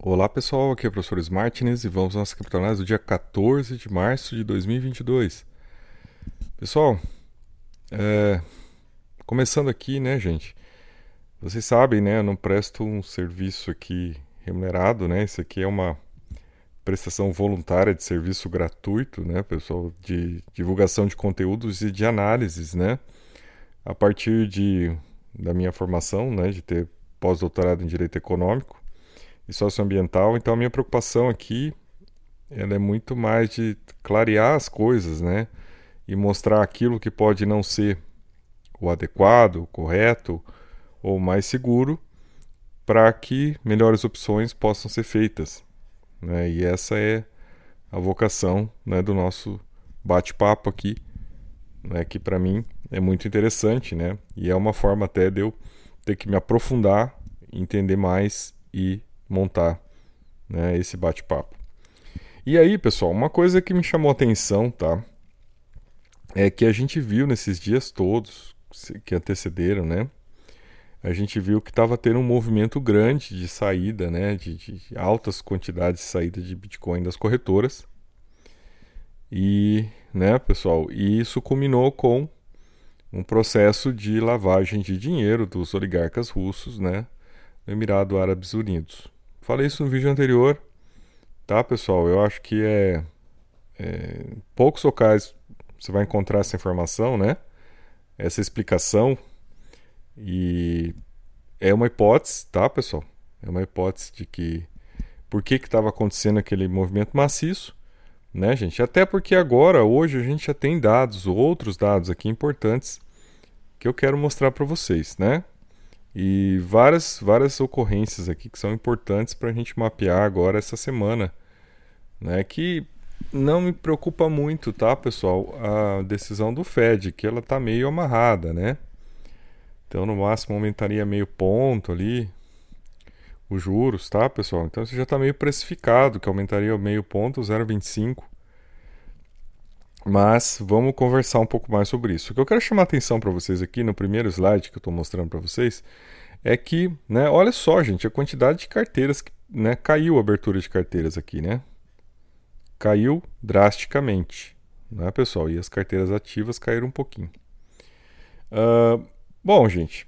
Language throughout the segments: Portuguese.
Olá pessoal, aqui é o professor Smartness e vamos às nossa criptonase do dia 14 de março de 2022. Pessoal, é... começando aqui, né, gente? Vocês sabem, né? Eu não presto um serviço aqui remunerado, né? Isso aqui é uma prestação voluntária de serviço gratuito, né, pessoal, de divulgação de conteúdos e de análises, né? A partir de da minha formação, né, de ter pós-doutorado em direito econômico e socioambiental. Então a minha preocupação aqui ela é muito mais de clarear as coisas, né? E mostrar aquilo que pode não ser o adequado, o correto ou mais seguro para que melhores opções possam ser feitas. Né? E essa é a vocação né, do nosso bate-papo aqui, né, que para mim é muito interessante, né? E é uma forma até de eu ter que me aprofundar, entender mais e montar né, esse bate-papo. E aí, pessoal, uma coisa que me chamou a atenção, tá? É que a gente viu nesses dias todos que antecederam, né? A gente viu que estava tendo um movimento grande de saída, né? De, de, altas quantidades de saída de Bitcoin das corretoras. E, né, pessoal, e isso culminou com um processo de lavagem de dinheiro dos oligarcas russos, né? No Emirado Árabes Unidos. Falei isso no vídeo anterior, tá, pessoal? Eu acho que é, é poucos locais você vai encontrar essa informação, né? Essa explicação e é uma hipótese, tá, pessoal? É uma hipótese de que por que estava acontecendo aquele movimento maciço, né, gente? Até porque agora, hoje, a gente já tem dados, outros dados aqui importantes que eu quero mostrar para vocês, né? E várias, várias ocorrências aqui que são importantes para a gente mapear agora essa semana. Né? Que não me preocupa muito, tá, pessoal? A decisão do Fed, que ela tá meio amarrada, né? Então, no máximo, aumentaria meio ponto ali os juros, tá, pessoal? Então, isso já está meio precificado, que aumentaria meio ponto, 0,25. Mas vamos conversar um pouco mais sobre isso. O que eu quero chamar a atenção para vocês aqui no primeiro slide que eu estou mostrando para vocês é que, né, olha só, gente, a quantidade de carteiras né, caiu a abertura de carteiras aqui, né? Caiu drasticamente, né, pessoal? E as carteiras ativas caíram um pouquinho. Uh, bom, gente,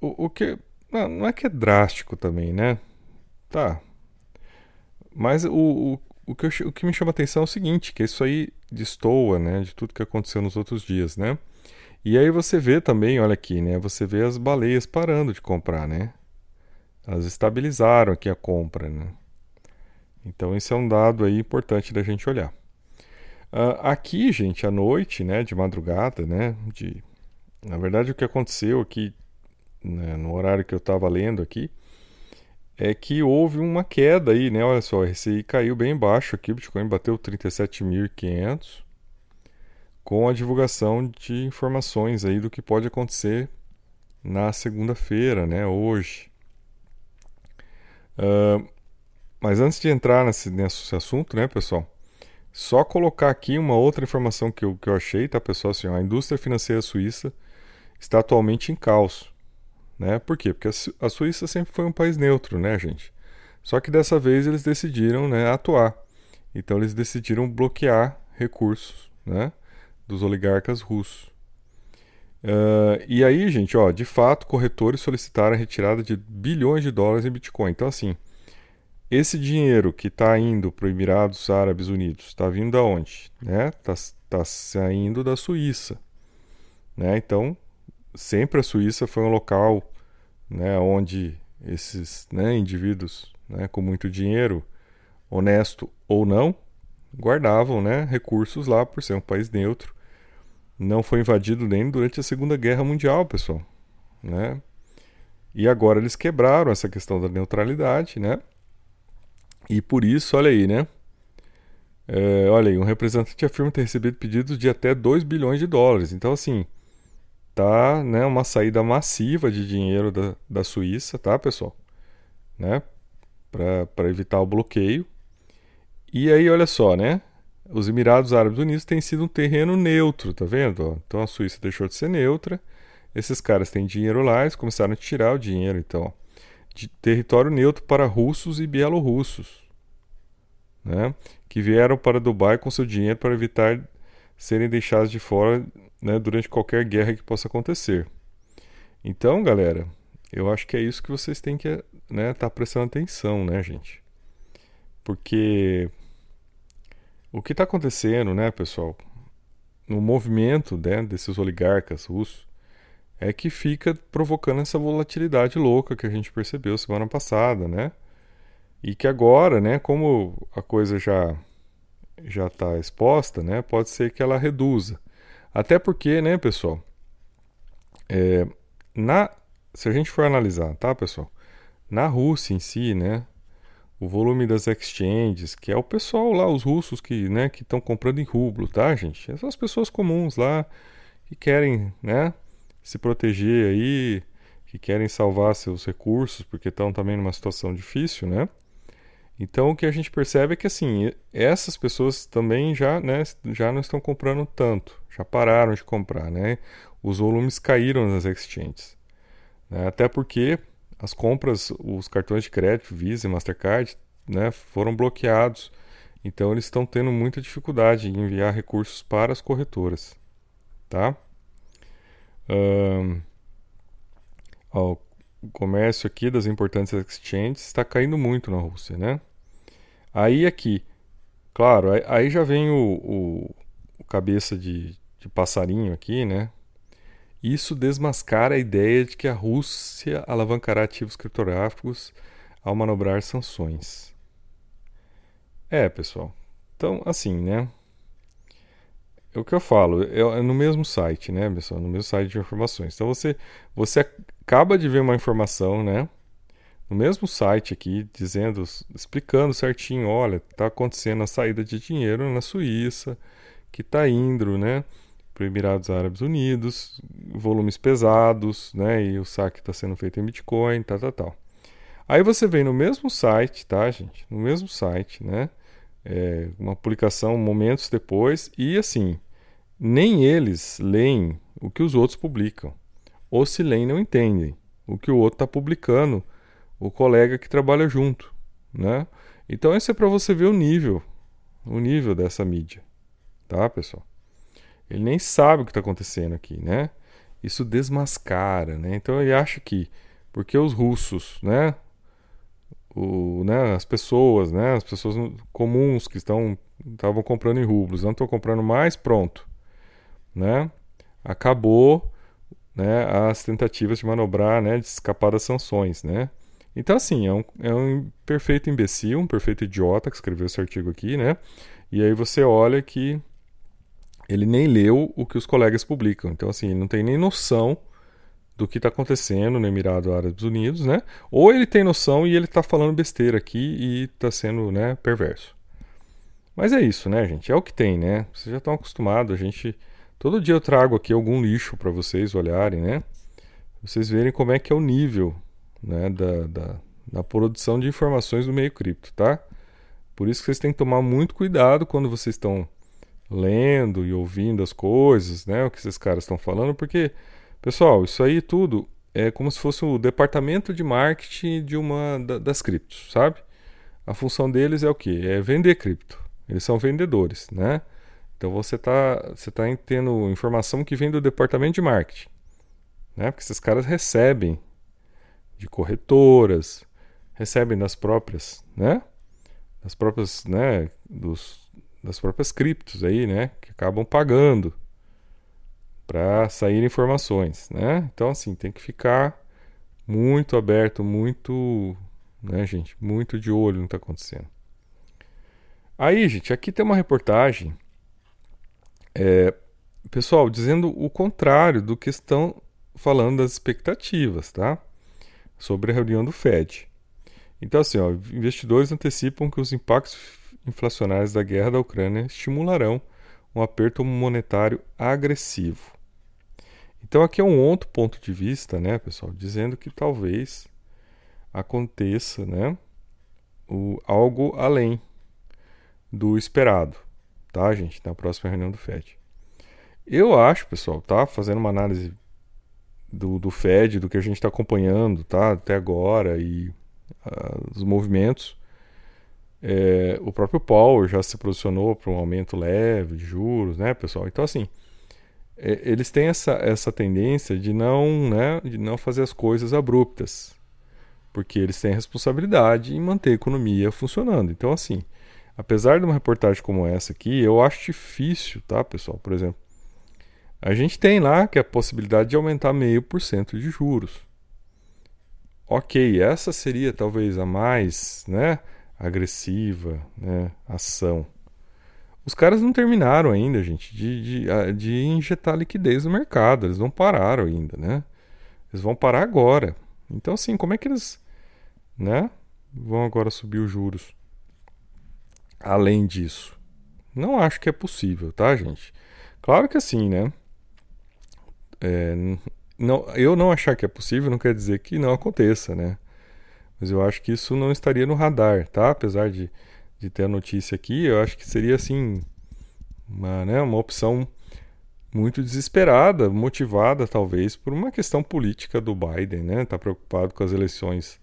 o, o que. Não, não, é que é drástico também, né? Tá. Mas o, o, o, que eu, o que me chama a atenção é o seguinte, que isso aí destoa, né, de tudo que aconteceu nos outros dias, né? E aí você vê também, olha aqui, né, você vê as baleias parando de comprar, né? Elas estabilizaram aqui a compra, né? Então esse é um dado aí importante da gente olhar. Uh, aqui, gente, à noite, né, de madrugada, né, de... Na verdade, o que aconteceu aqui, né, no horário que eu estava lendo aqui, é que houve uma queda aí, né? Olha só, esse aí caiu bem baixo aqui, o Bitcoin bateu 37.500 com a divulgação de informações aí do que pode acontecer na segunda-feira, né? Hoje. Uh, mas antes de entrar nesse, nesse assunto, né, pessoal? Só colocar aqui uma outra informação que eu, que eu achei, tá, pessoal? Assim, a indústria financeira suíça está atualmente em caos. Né? Por quê? Porque a Suíça sempre foi um país neutro, né, gente? Só que dessa vez eles decidiram né, atuar. Então eles decidiram bloquear recursos né, dos oligarcas russos. Uh, e aí, gente, ó, de fato, corretores solicitaram a retirada de bilhões de dólares em Bitcoin. Então, assim, esse dinheiro que está indo para os Emirados Árabes Unidos está vindo da onde? Está né? Tá, tá saindo da Suíça. Né? Então, sempre a Suíça foi um local né, onde esses né, indivíduos né, com muito dinheiro, honesto ou não, guardavam né, recursos lá por ser um país neutro. Não foi invadido nem durante a Segunda Guerra Mundial, pessoal. Né? E agora eles quebraram essa questão da neutralidade, né? E por isso, olha aí, né? É, olha aí, um representante afirma ter recebido pedidos de até 2 bilhões de dólares. Então, assim, tá, né, uma saída massiva de dinheiro da, da Suíça, tá, pessoal? Né? Para evitar o bloqueio. E aí, olha só, né? Os Emirados Árabes Unidos têm sido um terreno neutro, tá vendo? Então a Suíça deixou de ser neutra. Esses caras têm dinheiro lá, eles começaram a tirar o dinheiro, então. de território neutro para russos e bielorrussos, né, que vieram para Dubai com seu dinheiro para evitar serem deixados de fora né, durante qualquer guerra que possa acontecer. Então, galera, eu acho que é isso que vocês têm que estar né, tá prestando atenção, né, gente? Porque o que está acontecendo, né, pessoal, no movimento né, desses oligarcas russos, é que fica provocando essa volatilidade louca que a gente percebeu semana passada, né? E que agora, né, como a coisa já já está exposta, né, pode ser que ela reduza. Até porque, né, pessoal, é, na se a gente for analisar, tá, pessoal, na Rússia em si, né, o volume das exchanges, que é o pessoal lá, os russos que, né, estão comprando em rublo, tá, gente? São as pessoas comuns lá que querem, né, se proteger aí, que querem salvar seus recursos porque estão também numa situação difícil, né? Então o que a gente percebe é que assim, essas pessoas também já, né, já não estão comprando tanto, já pararam de comprar, né? Os volumes caíram nas exchanges. Né? Até porque as compras, os cartões de crédito, Visa e Mastercard, né, foram bloqueados. Então eles estão tendo muita dificuldade em enviar recursos para as corretoras, tá? Um, ó, o comércio aqui das importantes exchanges está caindo muito na Rússia, né? Aí aqui, claro, aí, já vem o, o, o cabeça de, de passarinho aqui, né? Isso desmascara a ideia de que a Rússia alavancará ativos criptográficos ao manobrar sanções. É, pessoal. Então, assim, né? É o que eu falo, é, é no mesmo site, né, pessoal? No mesmo site de informações. Então você, você acaba de ver uma informação, né? No mesmo site aqui, dizendo, explicando certinho, olha, está acontecendo a saída de dinheiro na Suíça, que está indo, né? para Emirados Árabes Unidos, volumes pesados, né? E o saque está sendo feito em Bitcoin, tal, tal, tal. Aí você vem no mesmo site, tá, gente? No mesmo site, né? É, uma publicação momentos depois e assim, nem eles leem o que os outros publicam. Ou se leem, não entendem o que o outro está publicando, o colega que trabalha junto, né? Então isso é para você ver o nível, o nível dessa mídia, tá, pessoal? Ele nem sabe o que está acontecendo aqui, né? Isso desmascara, né? Então ele acha que porque os russos, né, o, né, as pessoas, né, as pessoas comuns que estão estavam comprando em rublos, não estão comprando mais, pronto, né? Acabou, né, as tentativas de manobrar, né, de escapar das sanções, né? Então assim, é um, é um perfeito imbecil, um perfeito idiota que escreveu esse artigo aqui, né? E aí você olha que ele nem leu o que os colegas publicam. Então, assim, ele não tem nem noção do que está acontecendo no Emirado Árabes Unidos, né? Ou ele tem noção e ele está falando besteira aqui e está sendo, né, perverso. Mas é isso, né, gente? É o que tem, né? Vocês já estão acostumados. A gente todo dia eu trago aqui algum lixo para vocês olharem, né? Vocês verem como é que é o nível, né, da, da, da produção de informações do meio cripto, tá? Por isso que vocês têm que tomar muito cuidado quando vocês estão lendo e ouvindo as coisas, né? O que esses caras estão falando, porque, pessoal, isso aí tudo é como se fosse o departamento de marketing de uma das criptos, sabe? A função deles é o que? É vender cripto. Eles são vendedores, né? Então você está você tá tendo informação que vem do departamento de marketing, né? Porque esses caras recebem de corretoras, recebem das próprias, né? Das próprias, né? Dos das próprias criptos aí, né? Que acabam pagando para sair informações, né? Então, assim, tem que ficar muito aberto, muito, né, gente? Muito de olho no que está acontecendo. Aí, gente, aqui tem uma reportagem, é, pessoal, dizendo o contrário do que estão falando das expectativas, tá? Sobre a reunião do Fed. Então, assim, ó, investidores antecipam que os impactos inflacionários da guerra da Ucrânia estimularão um aperto monetário agressivo. Então aqui é um outro ponto de vista, né, pessoal, dizendo que talvez aconteça, né, o, algo além do esperado, tá, gente, na próxima reunião do Fed. Eu acho, pessoal, tá, fazendo uma análise do, do Fed, do que a gente está acompanhando, tá, até agora e os movimentos. É, o próprio Paul já se posicionou para um aumento leve de juros, né, pessoal? Então, assim, é, eles têm essa, essa tendência de não, né, de não fazer as coisas abruptas, porque eles têm responsabilidade em manter a economia funcionando. Então, assim, apesar de uma reportagem como essa aqui, eu acho difícil, tá, pessoal? Por exemplo, a gente tem lá que é a possibilidade de aumentar meio por cento de juros. Ok, essa seria talvez a mais, né, agressiva, né, ação. Os caras não terminaram ainda, gente, de, de, de injetar liquidez no mercado. Eles não pararam ainda, né? Eles vão parar agora. Então, assim, como é que eles, né, vão agora subir os juros? Além disso, não acho que é possível, tá, gente? Claro que assim, né? É, não, eu não achar que é possível não quer dizer que não aconteça, né? Mas eu acho que isso não estaria no radar, tá? Apesar de, de ter a notícia aqui, eu acho que seria assim uma, né, uma opção muito desesperada, motivada talvez por uma questão política do Biden, né? Tá preocupado com as eleições,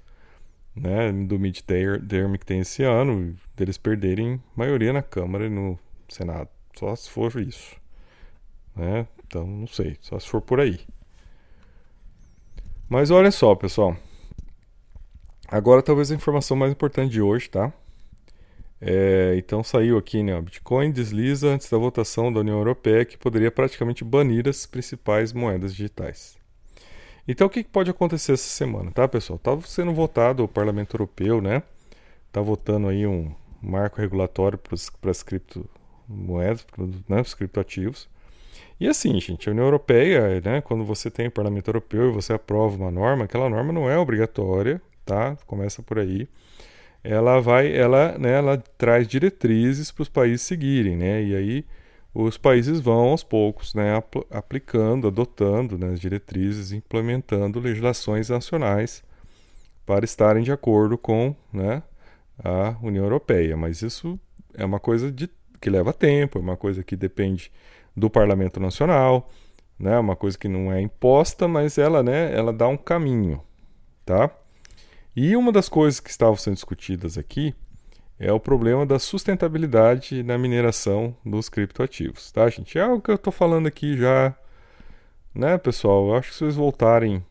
né, do midterm que tem esse ano, deles perderem maioria na Câmara e no Senado. Só se for isso, né? Então, não sei, só se for por aí. Mas olha só, pessoal. Agora talvez a informação mais importante de hoje, tá? É, então saiu aqui, né? Bitcoin desliza antes da votação da União Europeia que poderia praticamente banir as principais moedas digitais. Então o que pode acontecer essa semana, tá, pessoal? Tá sendo votado o Parlamento Europeu, né? Tá votando aí um marco regulatório para as criptomoedas, né, os criptoativos. E assim, gente, a União Europeia, né, quando você tem o Parlamento Europeu e você aprova uma norma, aquela norma não é obrigatória, tá? Começa por aí. Ela vai, ela, né, ela traz diretrizes para os países seguirem, né? E aí os países vão aos poucos, né, apl aplicando, adotando né, as diretrizes, implementando legislações nacionais para estarem de acordo com, né, a União Europeia. Mas isso é uma coisa de, que leva tempo, é uma coisa que depende do Parlamento Nacional, né? Uma coisa que não é imposta, mas ela, né, ela dá um caminho, tá? E uma das coisas que estavam sendo discutidas aqui é o problema da sustentabilidade na mineração dos criptoativos, tá, gente? É algo que eu estou falando aqui já, né, pessoal? Eu acho que se vocês voltarem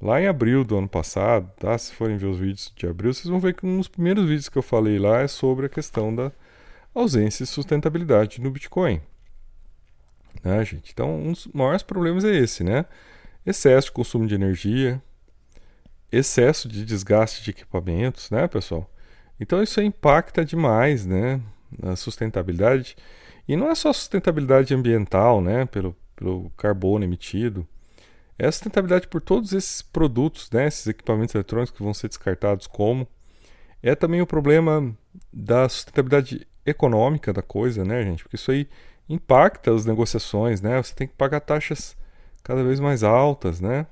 lá em abril do ano passado, tá? Se forem ver os vídeos de abril, vocês vão ver que um dos primeiros vídeos que eu falei lá é sobre a questão da ausência de sustentabilidade no Bitcoin, né, gente? Então, um dos maiores problemas é esse, né? Excesso de consumo de energia, excesso de desgaste de equipamentos, né, pessoal? Então, isso impacta demais, né, na sustentabilidade. E não é só sustentabilidade ambiental, né, pelo, pelo carbono emitido. É a sustentabilidade por todos esses produtos, né, esses equipamentos eletrônicos que vão ser descartados como. É também o problema da sustentabilidade econômica da coisa, né, gente? Porque isso aí impacta as negociações, né? Você tem que pagar taxas cada vez mais altas, né?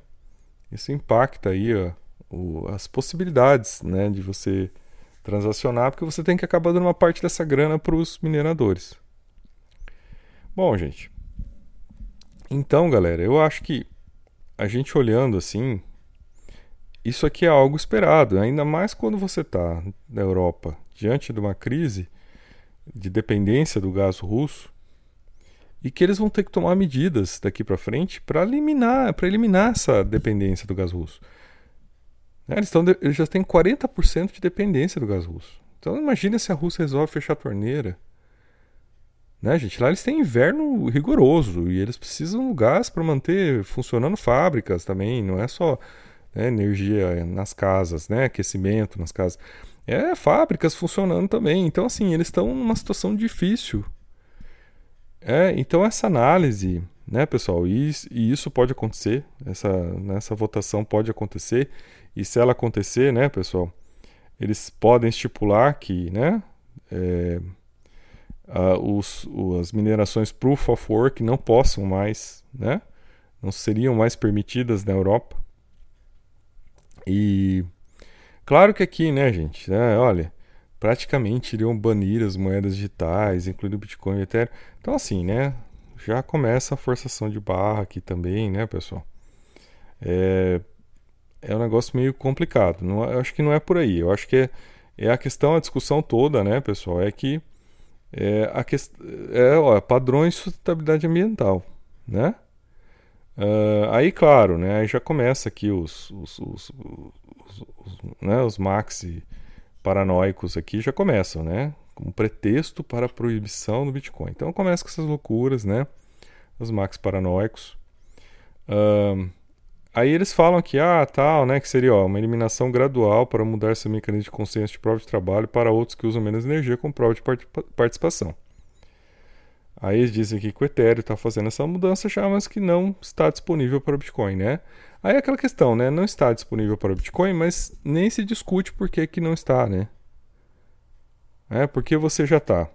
Isso impacta aí ó, o, as possibilidades, né, de você transacionar, porque você tem que acabar dando uma parte dessa grana para os mineradores. Bom, gente. Então, galera, eu acho que a gente olhando assim, isso aqui é algo esperado, ainda mais quando você está na Europa diante de uma crise de dependência do gás russo e que eles vão ter que tomar medidas daqui para frente para eliminar, para eliminar essa dependência do gás russo. Né? Eles, tão, eles já têm 40% de dependência do gás russo. Então imagina se a Rússia resolve fechar a torneira. Né, gente? Lá eles têm inverno rigoroso e eles precisam do gás para manter funcionando fábricas também. Não é só né, energia nas casas, né, aquecimento nas casas. É fábricas funcionando também. Então, assim, eles estão numa situação difícil é, então essa análise, né, pessoal, e, e isso pode acontecer, essa, nessa votação pode acontecer, e se ela acontecer, né, pessoal, eles podem estipular que, né, é, a, os, as minerações proof of work não possam mais, né, não seriam mais permitidas na Europa. E claro que aqui, né, gente, né, olha, praticamente iriam banir as moedas digitais, incluindo o Bitcoin e Ethereum. Então, assim, né? Já começa a forçação de barra aqui também, né, pessoal? É, é um negócio meio complicado. Não, eu acho que não é por aí. Eu acho que é, é a questão, a discussão toda, né, pessoal, é que é, a que, é ó, padrões de sustentabilidade ambiental, né? Uh, aí, claro, né, aí já começa aqui os, os, os, os, os né, os maxi paranoicos aqui já começam, né? Como pretexto para a proibição do Bitcoin. Então começa com essas loucuras, né? Os maxi paranoicos. Aí eles falam que, ah, tal, né, que seria ó, uma eliminação gradual para mudar esse mecanismo de consciência de prova de trabalho para outros que usam menos energia com prova de participação. Aí eles dizem aqui que o Ethereum está fazendo essa mudança já, mas que não está disponível para o Bitcoin, né? Aí é aquela questão, né? Não está disponível para o Bitcoin, mas nem se discute por que, que não está, né? É porque você já está,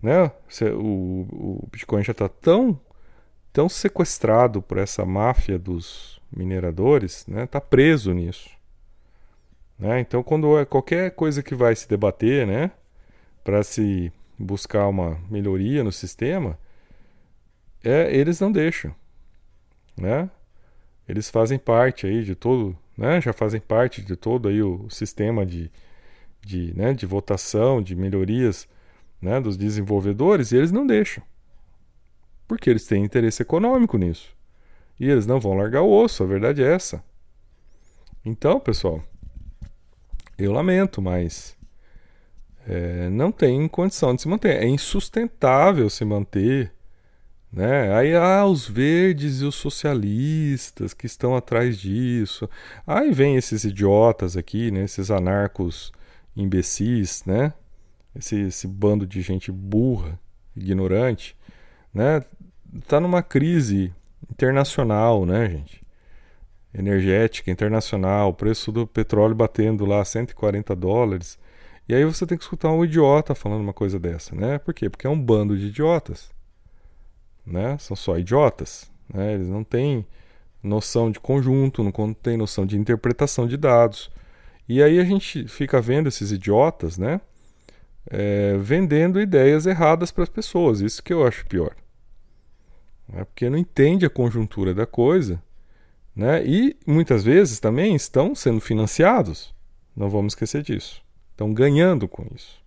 né? Você, o, o Bitcoin já está tão, tão sequestrado por essa máfia dos mineradores, está né, tá preso nisso. Né? Então, quando é qualquer coisa que vai se debater, né, para se buscar uma melhoria no sistema, é, eles não deixam, né? Eles fazem parte aí de todo, né? Já fazem parte de todo aí o sistema de, de, né, de votação, de melhorias, né, dos desenvolvedores, e eles não deixam, porque eles têm interesse econômico nisso. E eles não vão largar o osso, a verdade é essa. Então, pessoal, eu lamento, mas é, não tem condição de se manter. É insustentável se manter. Né? Aí ah, os verdes e os socialistas que estão atrás disso. Aí vem esses idiotas aqui, né? esses anarcos imbecis, né? Esse, esse bando de gente burra, ignorante, né? Tá numa crise internacional, né, gente? Energética internacional, preço do petróleo batendo lá 140 dólares. E aí você tem que escutar um idiota falando uma coisa dessa, né? Por quê? Porque é um bando de idiotas. Né? São só idiotas. Né? Eles não têm noção de conjunto, não têm noção de interpretação de dados. E aí a gente fica vendo esses idiotas, né? É, vendendo ideias erradas para as pessoas. Isso que eu acho pior né? porque não entende a conjuntura da coisa, né? e muitas vezes também estão sendo financiados, não vamos esquecer disso, estão ganhando com isso.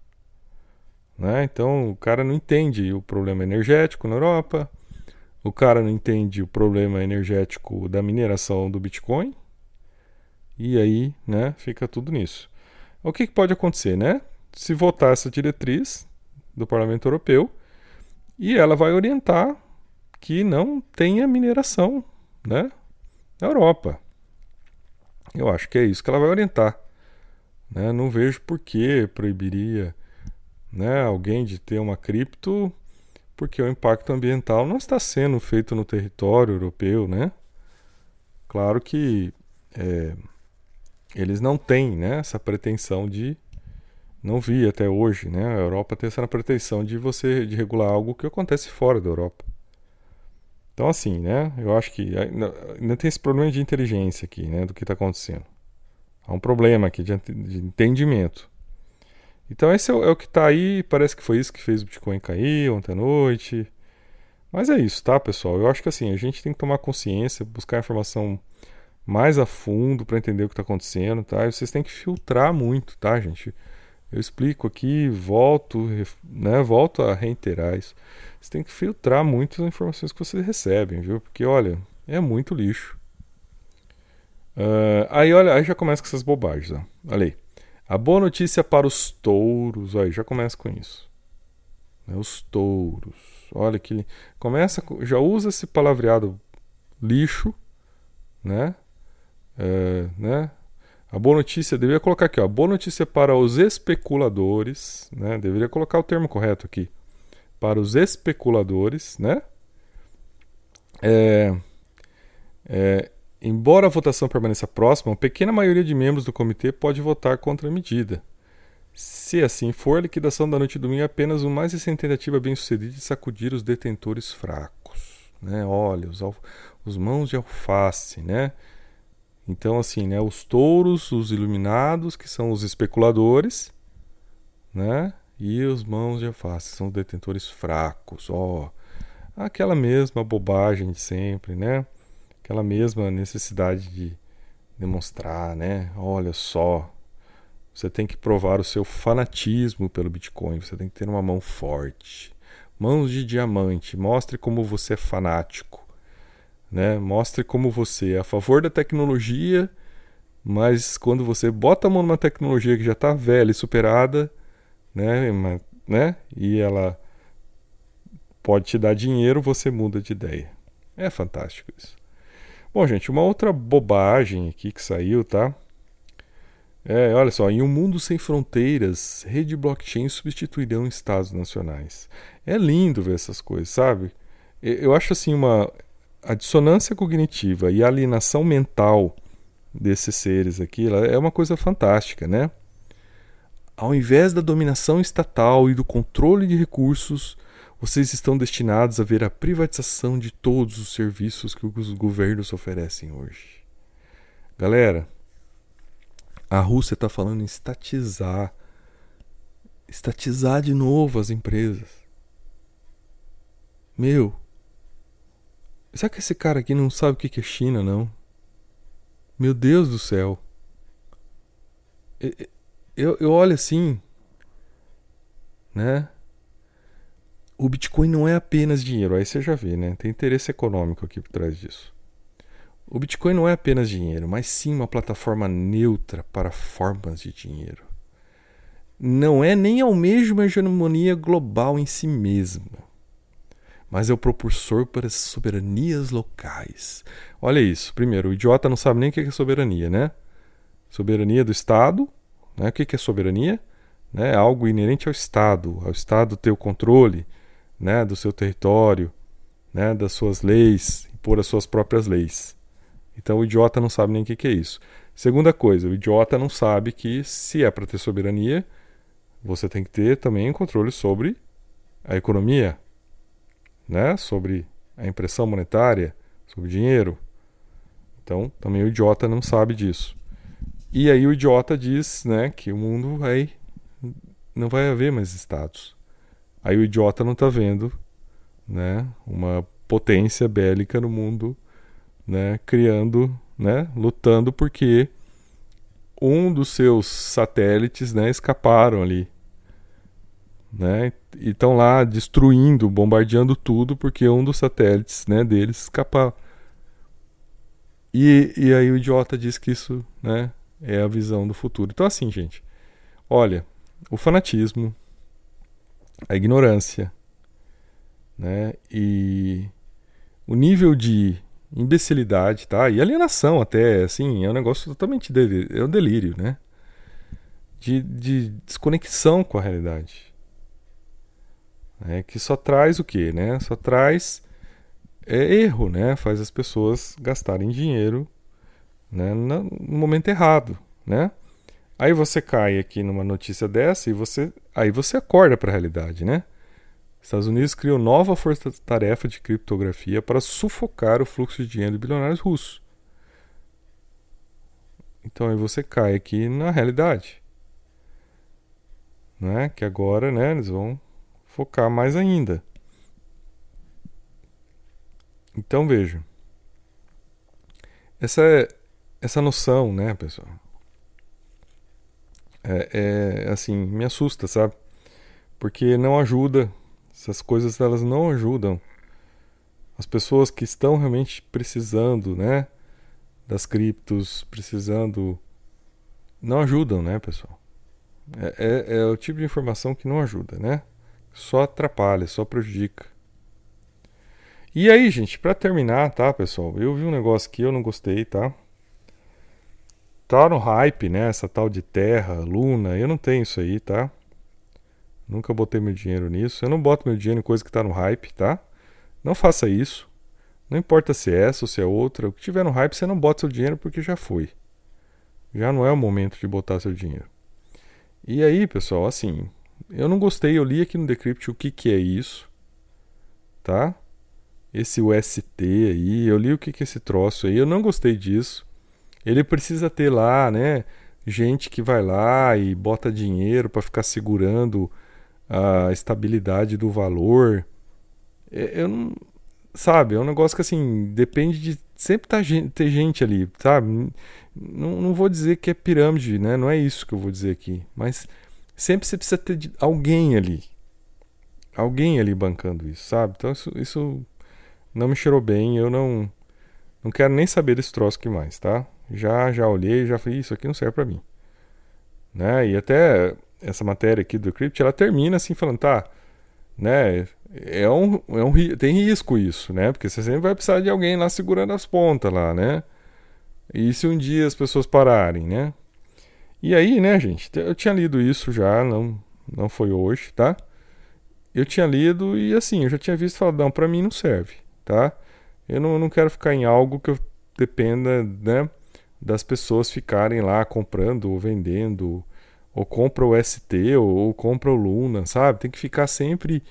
Né? Então o cara não entende o problema energético na Europa, o cara não entende o problema energético da mineração do Bitcoin, e aí né, fica tudo nisso. O que, que pode acontecer? Né? Se votar essa diretriz do Parlamento Europeu, e ela vai orientar que não tenha mineração né, na Europa. Eu acho que é isso que ela vai orientar. Né? Não vejo por que proibiria né, alguém de ter uma cripto, porque o impacto ambiental não está sendo feito no território europeu. Né? Claro que é, eles não têm né, essa pretensão de. Não vi até hoje, né? A Europa tem essa pretensão de você de regular algo que acontece fora da Europa. Então, assim, né? Eu acho que ainda tem esse problema de inteligência aqui, né? Do que está acontecendo. Há um problema aqui de, de entendimento. Então, esse é o, é o que está aí. Parece que foi isso que fez o Bitcoin cair ontem à noite. Mas é isso, tá, pessoal? Eu acho que assim, a gente tem que tomar consciência, buscar informação mais a fundo para entender o que está acontecendo, tá? E vocês têm que filtrar muito, tá, gente? Eu explico aqui, volto, né, volto a reiterar isso. Você tem que filtrar muito as informações que vocês recebem, viu? Porque, olha, é muito lixo. Uh, aí, olha, aí já começa com essas bobagens, ó. Olha aí. A boa notícia para os touros, aí já começa com isso. Né, os touros. Olha que começa, já usa esse palavreado lixo, né? Uh, né? A boa notícia, deveria colocar aqui, ó, boa notícia para os especuladores, né? Deveria colocar o termo correto aqui. Para os especuladores, né? É, é, embora a votação permaneça próxima, uma pequena maioria de membros do comitê pode votar contra a medida. Se assim for, a liquidação da noite de domingo é apenas uma mais recente tentativa bem-sucedida de sacudir os detentores fracos. Né? Olha, os, os mãos de alface, né? Então, assim, né, os touros, os iluminados, que são os especuladores, né? E os mãos de alface, são os detentores fracos, ó. Aquela mesma bobagem de sempre, né? Aquela mesma necessidade de, demonstrar, né? Olha só, você tem que provar o seu fanatismo pelo Bitcoin, você tem que ter uma mão forte. Mãos de diamante, mostre como você é fanático. Né? Mostre como você é a favor da tecnologia, mas quando você bota a mão numa tecnologia que já está velha e superada, né? né? E ela pode te dar dinheiro, você muda de ideia. É fantástico isso. Bom, gente, uma outra bobagem aqui que saiu, tá? É, olha só, em um mundo sem fronteiras, rede blockchain substituirão estados nacionais. É lindo ver essas coisas, sabe? Eu acho assim uma a dissonância cognitiva e a alienação mental desses seres aqui é uma coisa fantástica, né? Ao invés da dominação estatal e do controle de recursos, vocês estão destinados a ver a privatização de todos os serviços que os governos oferecem hoje. Galera, a Rússia está falando em estatizar. Estatizar de novo as empresas. Meu, será que esse cara aqui não sabe o que é China, não? Meu Deus do céu. Eu, eu olho assim, né? O Bitcoin não é apenas dinheiro, aí você já vê, né? Tem interesse econômico aqui por trás disso. O Bitcoin não é apenas dinheiro, mas sim uma plataforma neutra para formas de dinheiro. Não é nem ao mesmo hegemonia global em si mesma, mas é o propulsor para as soberanias locais. Olha isso. Primeiro, o idiota não sabe nem o que é soberania, né? Soberania do Estado. Né? O que é soberania? Né? Algo inerente ao Estado, ao Estado ter o controle né? do seu território, né? das suas leis, impor as suas próprias leis. Então o idiota não sabe nem o que, que é isso. Segunda coisa, o idiota não sabe que se é para ter soberania, você tem que ter também controle sobre a economia, né? sobre a impressão monetária, sobre dinheiro. Então também o idiota não sabe disso. E aí o idiota diz né, que o mundo vai. não vai haver mais estados. Aí o idiota não está vendo né, uma potência bélica no mundo né, criando, né, lutando porque um dos seus satélites, né, escaparam ali, né, e estão lá destruindo, bombardeando tudo porque um dos satélites, né, deles escapou. E, e aí o idiota diz que isso, né, é a visão do futuro. Então assim, gente, olha, o fanatismo, a ignorância, né, e o nível de imbecilidade, tá? E alienação até, assim, é um negócio totalmente delírio, é um delírio, né? De, de desconexão com a realidade. É, que só traz o quê, né? Só traz é, erro, né? Faz as pessoas gastarem dinheiro né? no momento errado, né? Aí você cai aqui numa notícia dessa e você aí você acorda para a realidade, né? Estados Unidos criou nova força-tarefa de criptografia para sufocar o fluxo de dinheiro de bilionários russos. Então aí você cai aqui na realidade. Né? Que agora né, eles vão focar mais ainda. Então veja. Essa, essa noção, né, pessoal? É, é assim, me assusta, sabe? Porque não ajuda essas coisas elas não ajudam as pessoas que estão realmente precisando, né, das criptos, precisando, não ajudam, né, pessoal? É, é, é o tipo de informação que não ajuda, né? Só atrapalha, só prejudica. E aí, gente, para terminar, tá, pessoal? Eu vi um negócio que eu não gostei, tá? Tá no hype, né? Essa tal de Terra, Luna, eu não tenho isso aí, tá? Nunca botei meu dinheiro nisso. Eu não boto meu dinheiro em coisa que está no hype, tá? Não faça isso. Não importa se é essa ou se é outra. O que tiver no hype, você não bota seu dinheiro porque já foi. Já não é o momento de botar seu dinheiro. E aí, pessoal, assim, eu não gostei. Eu li aqui no Decrypt o que, que é isso, tá? Esse UST aí, eu li o que, que é esse troço aí. Eu não gostei disso. Ele precisa ter lá, né? Gente que vai lá e bota dinheiro para ficar segurando a estabilidade do valor. É, eu não, sabe, é um negócio que assim, depende de sempre tá, ter gente ali, sabe? Não, não vou dizer que é pirâmide, né? Não é isso que eu vou dizer aqui. Mas sempre você precisa ter alguém ali. Alguém ali bancando isso, sabe? Então isso, isso não me cheirou bem. Eu não, não quero nem saber desse troço aqui mais, tá? Já, já olhei, já falei, isso aqui não serve para mim. Né? E até essa matéria aqui do Crypt, ela termina assim falando, tá, né? É um, é um, tem risco isso, né? Porque você sempre vai precisar de alguém lá segurando as pontas lá, né? E se um dia as pessoas pararem, né? E aí, né, gente? Eu tinha lido isso já, não, não foi hoje, tá? Eu tinha lido e assim, eu já tinha visto e falado, não, pra mim não serve, tá? Eu não, não quero ficar em algo que eu dependa, né? Das pessoas ficarem lá comprando ou vendendo ou compra o ST, ou, ou compra o Luna, sabe? Tem que ficar sempre.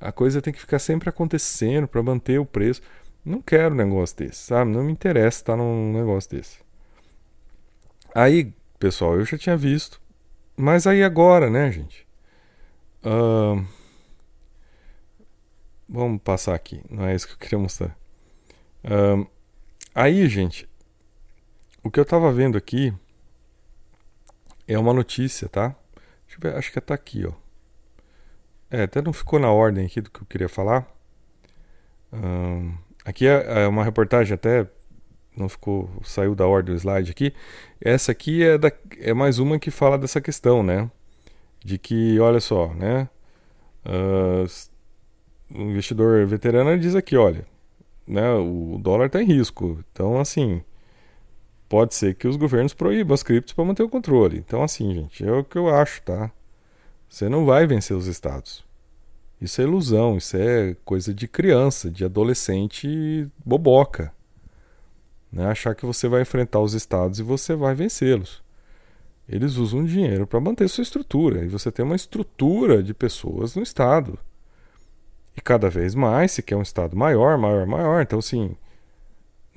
A coisa tem que ficar sempre acontecendo para manter o preço. Não quero um negócio desse, sabe? Não me interessa estar num negócio desse. Aí, pessoal, eu já tinha visto. Mas aí agora, né, gente? Uh... Vamos passar aqui. Não é isso que eu queria mostrar. Uh... Aí, gente, o que eu tava vendo aqui é uma notícia, tá? Ver, acho que tá aqui, ó. É, até não ficou na ordem aqui do que eu queria falar. Aqui é, é, uma reportagem até não ficou saiu da ordem o slide aqui. Essa aqui é, da, é mais uma que fala dessa questão, né? De que, olha só, né? Uh, o investidor veterano diz aqui, olha, né? O dólar está em risco. Então, assim, pode ser que os governos proíbam as criptos para manter o controle. Então, assim, gente, é o que eu acho, tá? Você não vai vencer os estados. Isso é ilusão, isso é coisa de criança, de adolescente boboca. Né? Achar que você vai enfrentar os estados e você vai vencê-los. Eles usam dinheiro para manter sua estrutura, e você tem uma estrutura de pessoas no estado. E cada vez mais se quer um estado maior, maior, maior. Então, assim,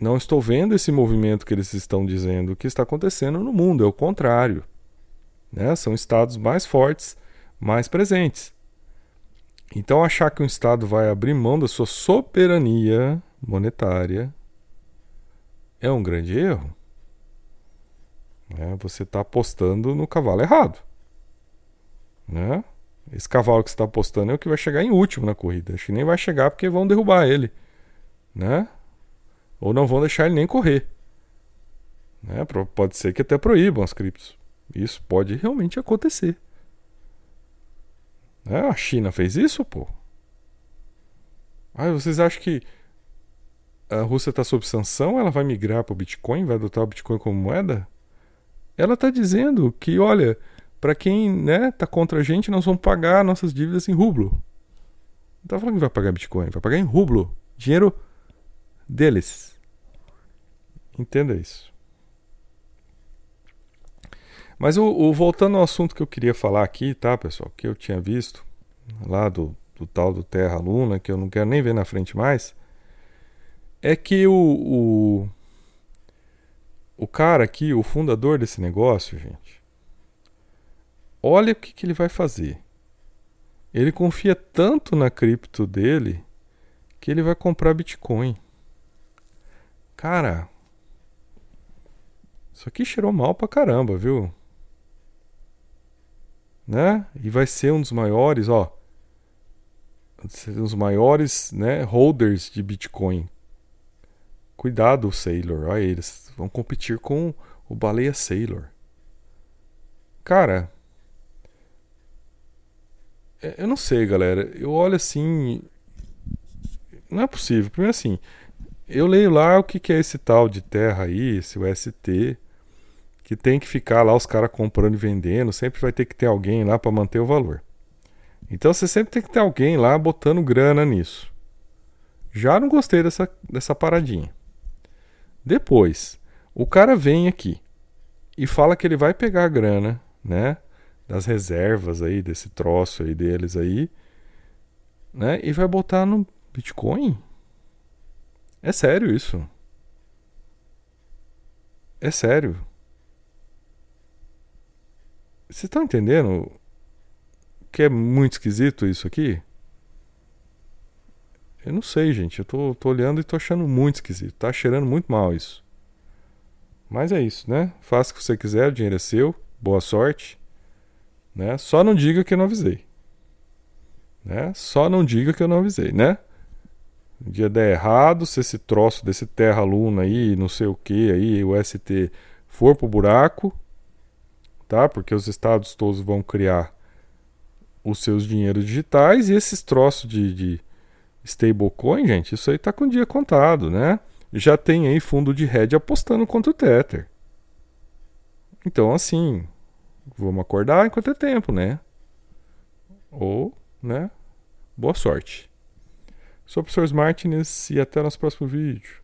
não estou vendo esse movimento que eles estão dizendo que está acontecendo no mundo, é o contrário. Né? São estados mais fortes, mais presentes. Então, achar que um Estado vai abrir mão da sua soberania monetária é um grande erro. Né? Você está apostando no cavalo errado. Né? Esse cavalo que você está apostando é o que vai chegar em último na corrida. Acho que nem vai chegar porque vão derrubar ele. Né? Ou não vão deixar ele nem correr. Né? Pode ser que até proíbam as criptos. Isso pode realmente acontecer. É, a China fez isso, pô. Ah, vocês acham que a Rússia está sob sanção? Ela vai migrar para o Bitcoin? Vai adotar o Bitcoin como moeda? Ela está dizendo que, olha, para quem né, tá contra a gente, nós vamos pagar nossas dívidas em rublo. Não tá falando que vai pagar Bitcoin, vai pagar em rublo. Dinheiro deles. Entenda isso. Mas o, o, voltando ao assunto que eu queria falar aqui, tá, pessoal? Que eu tinha visto lá do, do tal do Terra Luna, que eu não quero nem ver na frente mais, é que o, o, o cara aqui, o fundador desse negócio, gente, olha o que, que ele vai fazer. Ele confia tanto na cripto dele que ele vai comprar Bitcoin. Cara, isso aqui cheirou mal pra caramba, viu? Né? E vai ser um dos maiores, ó. Um dos maiores, né, holders de Bitcoin. Cuidado, Sailor. Olha, eles vão competir com o Baleia Sailor. Cara, é, eu não sei, galera. Eu olho assim. Não é possível. Primeiro assim, eu leio lá o que, que é esse tal de terra aí, esse UST, que tem que ficar lá os caras comprando e vendendo, sempre vai ter que ter alguém lá para manter o valor. Então você sempre tem que ter alguém lá botando grana nisso. Já não gostei dessa, dessa paradinha. Depois, o cara vem aqui e fala que ele vai pegar a grana, né, das reservas aí desse troço aí deles aí, né, e vai botar no Bitcoin. É sério isso. É sério. Vocês estão entendendo que é muito esquisito isso aqui? Eu não sei, gente. Eu tô, tô olhando e tô achando muito esquisito. Tá cheirando muito mal isso. Mas é isso, né? Faça o que você quiser, o dinheiro é seu, boa sorte. Né? Só não diga que eu não avisei. Né? Só não diga que eu não avisei, né? Um dia der errado, se esse troço desse Terra Luna aí, não sei o que aí, o ST for pro buraco, tá? Porque os estados todos vão criar os seus dinheiros digitais e esses troços de, de stablecoin, gente, isso aí tá com o dia contado, né? Já tem aí fundo de hedge apostando contra o Tether. Então, assim, vamos acordar enquanto é tempo, né? Ou, né? Boa sorte. Sou o professor Martins e até nosso próximo vídeo.